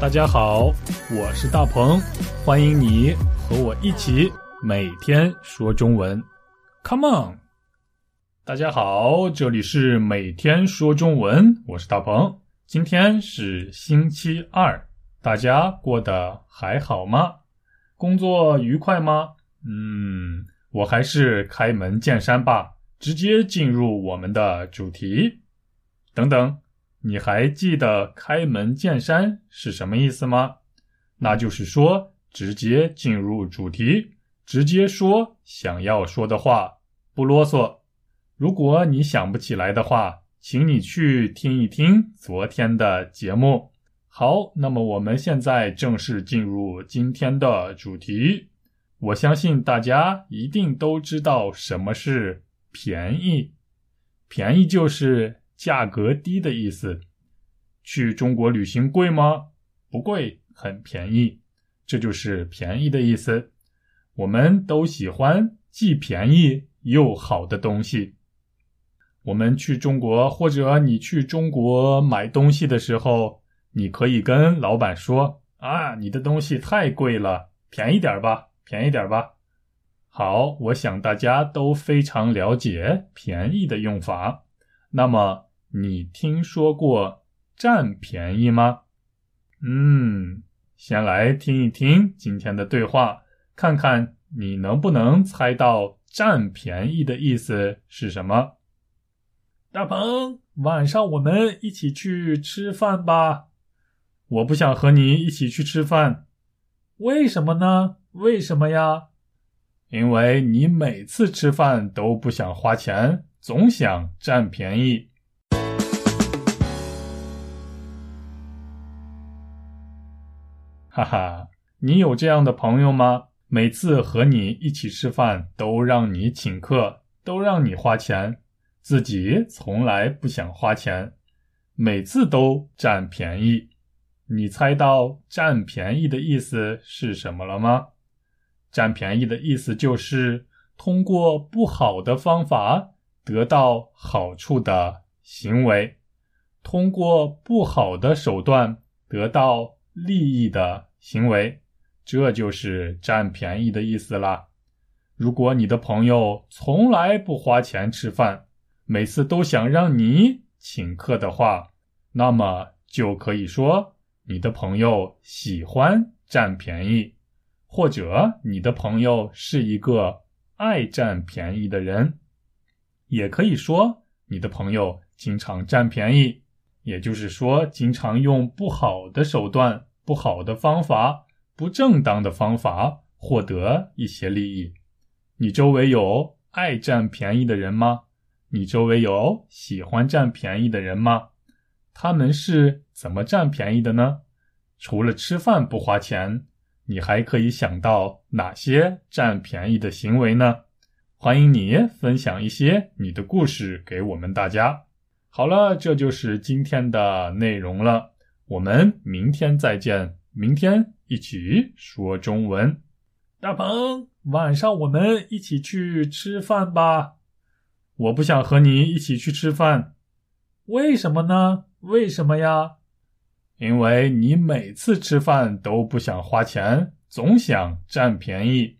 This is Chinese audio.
大家好，我是大鹏，欢迎你和我一起每天说中文。Come on！大家好，这里是每天说中文，我是大鹏。今天是星期二，大家过得还好吗？工作愉快吗？嗯，我还是开门见山吧，直接进入我们的主题。等等。你还记得“开门见山”是什么意思吗？那就是说，直接进入主题，直接说想要说的话，不啰嗦。如果你想不起来的话，请你去听一听昨天的节目。好，那么我们现在正式进入今天的主题。我相信大家一定都知道什么是便宜，便宜就是。价格低的意思。去中国旅行贵吗？不贵，很便宜。这就是便宜的意思。我们都喜欢既便宜又好的东西。我们去中国，或者你去中国买东西的时候，你可以跟老板说：“啊，你的东西太贵了，便宜点吧，便宜点吧。”好，我想大家都非常了解便宜的用法。那么。你听说过占便宜吗？嗯，先来听一听今天的对话，看看你能不能猜到占便宜的意思是什么。大鹏，晚上我们一起去吃饭吧。我不想和你一起去吃饭，为什么呢？为什么呀？因为你每次吃饭都不想花钱，总想占便宜。哈哈，你有这样的朋友吗？每次和你一起吃饭都让你请客，都让你花钱，自己从来不想花钱，每次都占便宜。你猜到占便宜的意思是什么了吗？占便宜的意思就是通过不好的方法得到好处的行为，通过不好的手段得到利益的。行为，这就是占便宜的意思啦。如果你的朋友从来不花钱吃饭，每次都想让你请客的话，那么就可以说你的朋友喜欢占便宜，或者你的朋友是一个爱占便宜的人。也可以说你的朋友经常占便宜，也就是说经常用不好的手段。不好的方法，不正当的方法获得一些利益。你周围有爱占便宜的人吗？你周围有喜欢占便宜的人吗？他们是怎么占便宜的呢？除了吃饭不花钱，你还可以想到哪些占便宜的行为呢？欢迎你分享一些你的故事给我们大家。好了，这就是今天的内容了。我们明天再见，明天一起说中文。大鹏，晚上我们一起去吃饭吧。我不想和你一起去吃饭，为什么呢？为什么呀？因为你每次吃饭都不想花钱，总想占便宜。